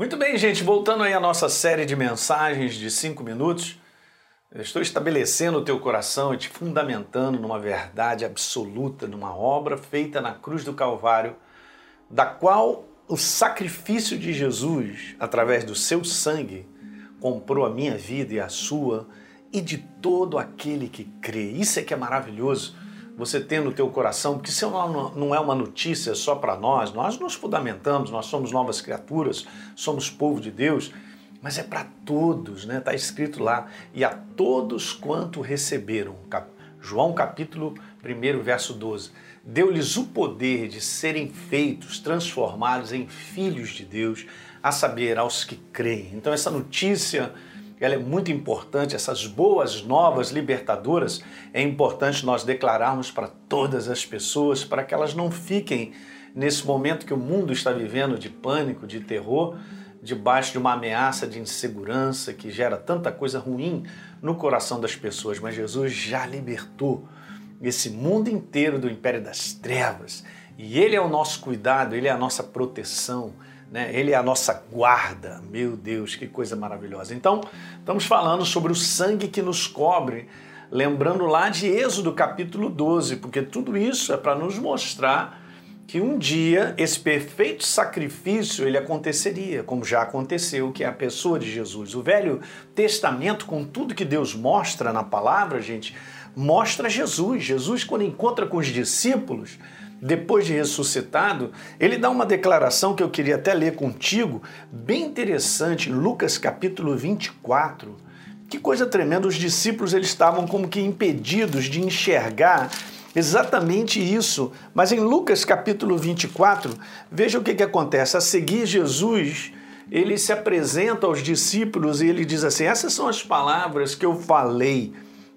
Muito bem, gente, voltando aí à nossa série de mensagens de cinco minutos, eu estou estabelecendo o teu coração e te fundamentando numa verdade absoluta, numa obra feita na cruz do Calvário, da qual o sacrifício de Jesus, através do seu sangue, comprou a minha vida e a sua e de todo aquele que crê. Isso é que é maravilhoso você ter no teu coração, porque isso não é uma notícia só para nós, nós nos fundamentamos, nós somos novas criaturas, somos povo de Deus, mas é para todos, né? Está escrito lá, e a todos quanto receberam. João capítulo 1, verso 12. Deu-lhes o poder de serem feitos, transformados em filhos de Deus, a saber, aos que creem. Então essa notícia ela é muito importante, essas boas novas libertadoras, é importante nós declararmos para todas as pessoas, para que elas não fiquem nesse momento que o mundo está vivendo de pânico, de terror, debaixo de uma ameaça de insegurança que gera tanta coisa ruim no coração das pessoas. Mas Jesus já libertou esse mundo inteiro do império das trevas. E Ele é o nosso cuidado, Ele é a nossa proteção né? Ele é a nossa guarda. Meu Deus, que coisa maravilhosa. Então, estamos falando sobre o sangue que nos cobre, lembrando lá de Êxodo capítulo 12, porque tudo isso é para nos mostrar que um dia esse perfeito sacrifício ele aconteceria, como já aconteceu, que é a pessoa de Jesus. O Velho Testamento, com tudo que Deus mostra na palavra, gente, mostra Jesus. Jesus, quando encontra com os discípulos, depois de ressuscitado, ele dá uma declaração que eu queria até ler contigo, bem interessante, Lucas capítulo 24. Que coisa tremenda, os discípulos eles estavam como que impedidos de enxergar exatamente isso. Mas em Lucas capítulo 24, veja o que, que acontece. A seguir, Jesus ele se apresenta aos discípulos e ele diz assim: Essas são as palavras que eu falei.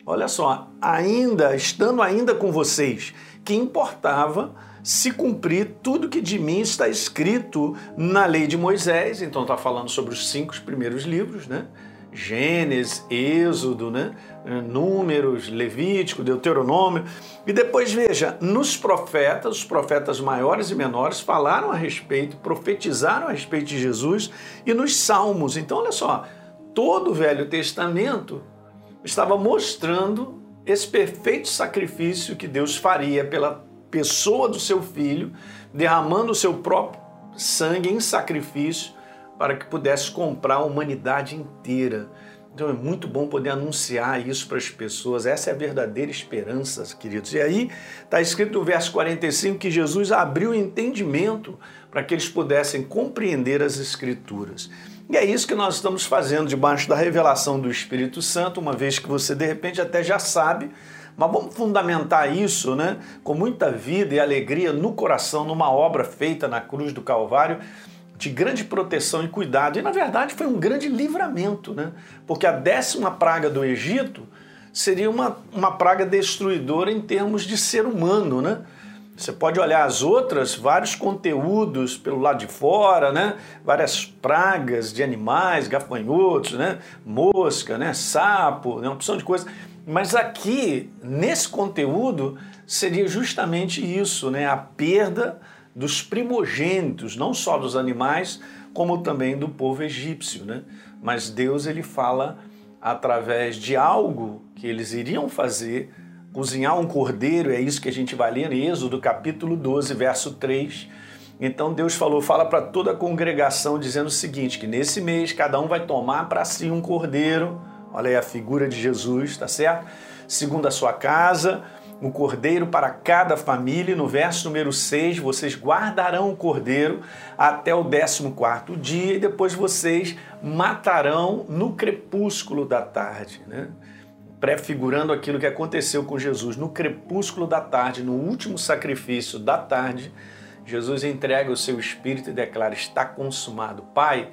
Olha só, ainda, estando ainda com vocês que importava se cumprir tudo que de mim está escrito na lei de Moisés. Então está falando sobre os cinco primeiros livros, né? Gênesis, Êxodo, né? Números, Levítico, Deuteronômio. E depois veja, nos profetas, os profetas maiores e menores falaram a respeito, profetizaram a respeito de Jesus e nos salmos. Então olha só, todo o Velho Testamento estava mostrando esse perfeito sacrifício que Deus faria pela pessoa do seu filho, derramando o seu próprio sangue em sacrifício para que pudesse comprar a humanidade inteira. Então é muito bom poder anunciar isso para as pessoas. Essa é a verdadeira esperança, queridos. E aí está escrito no verso 45 que Jesus abriu o entendimento para que eles pudessem compreender as Escrituras. E é isso que nós estamos fazendo debaixo da revelação do Espírito Santo, uma vez que você de repente até já sabe, mas vamos fundamentar isso né, com muita vida e alegria no coração, numa obra feita na cruz do Calvário de grande proteção e cuidado. E na verdade foi um grande livramento, né? porque a décima praga do Egito seria uma, uma praga destruidora em termos de ser humano. Né? Você pode olhar as outras, vários conteúdos pelo lado de fora, né? Várias pragas de animais, gafanhotos, né? Mosca, né? Sapo, né? uma opção de coisas. Mas aqui, nesse conteúdo, seria justamente isso, né? A perda dos primogênitos, não só dos animais, como também do povo egípcio, né? Mas Deus ele fala através de algo que eles iriam fazer cozinhar um cordeiro, é isso que a gente vai ler em Êxodo capítulo 12, verso 3. Então Deus falou, fala para toda a congregação dizendo o seguinte, que nesse mês cada um vai tomar para si um cordeiro, olha aí a figura de Jesus, tá certo? Segundo a sua casa, um cordeiro para cada família. No verso número 6, vocês guardarão o cordeiro até o 14 dia e depois vocês matarão no crepúsculo da tarde, né? Prefigurando aquilo que aconteceu com Jesus no crepúsculo da tarde, no último sacrifício da tarde. Jesus entrega o seu espírito e declara: Está consumado. Pai,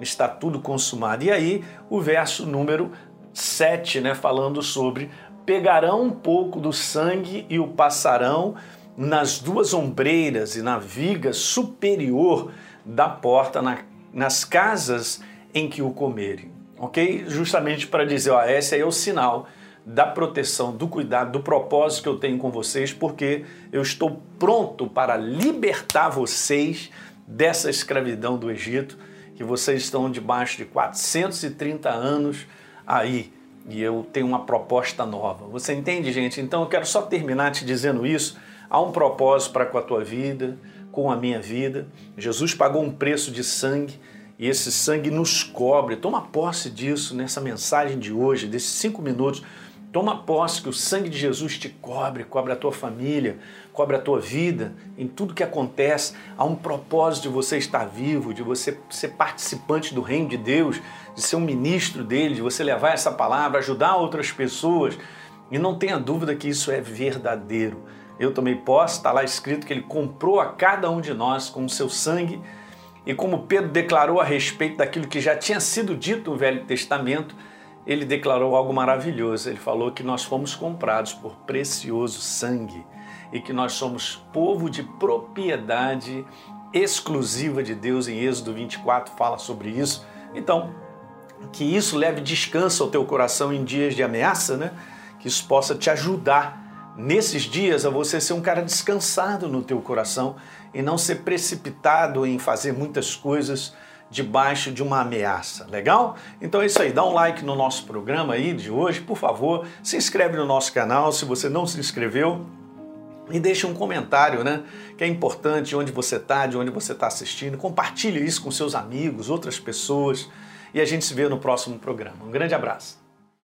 está tudo consumado. E aí, o verso número 7, né, falando sobre: Pegarão um pouco do sangue e o passarão nas duas ombreiras e na viga superior da porta, na, nas casas em que o comerem ok? Justamente para dizer, ó, esse aí é o sinal da proteção, do cuidado, do propósito que eu tenho com vocês, porque eu estou pronto para libertar vocês dessa escravidão do Egito que vocês estão debaixo de 430 anos aí e eu tenho uma proposta nova. Você entende, gente? Então eu quero só terminar te dizendo isso. Há um propósito para com a tua vida, com a minha vida. Jesus pagou um preço de sangue e esse sangue nos cobre. Toma posse disso nessa mensagem de hoje, desses cinco minutos. Toma posse que o sangue de Jesus te cobre, cobre a tua família, cobre a tua vida, em tudo que acontece. Há um propósito de você estar vivo, de você ser participante do reino de Deus, de ser um ministro dele, de você levar essa palavra, ajudar outras pessoas. E não tenha dúvida que isso é verdadeiro. Eu tomei posse, está lá escrito que ele comprou a cada um de nós com o seu sangue. E como Pedro declarou a respeito daquilo que já tinha sido dito no Velho Testamento, ele declarou algo maravilhoso. Ele falou que nós fomos comprados por precioso sangue e que nós somos povo de propriedade exclusiva de Deus. Em Êxodo 24 fala sobre isso. Então, que isso leve descanso ao teu coração em dias de ameaça, né? Que isso possa te ajudar nesses dias a você ser um cara descansado no teu coração e não ser precipitado em fazer muitas coisas debaixo de uma ameaça. Legal? Então é isso aí. Dá um like no nosso programa aí de hoje, por favor. Se inscreve no nosso canal se você não se inscreveu. E deixe um comentário, né? Que é importante, onde você está, de onde você está assistindo. Compartilhe isso com seus amigos, outras pessoas. E a gente se vê no próximo programa. Um grande abraço.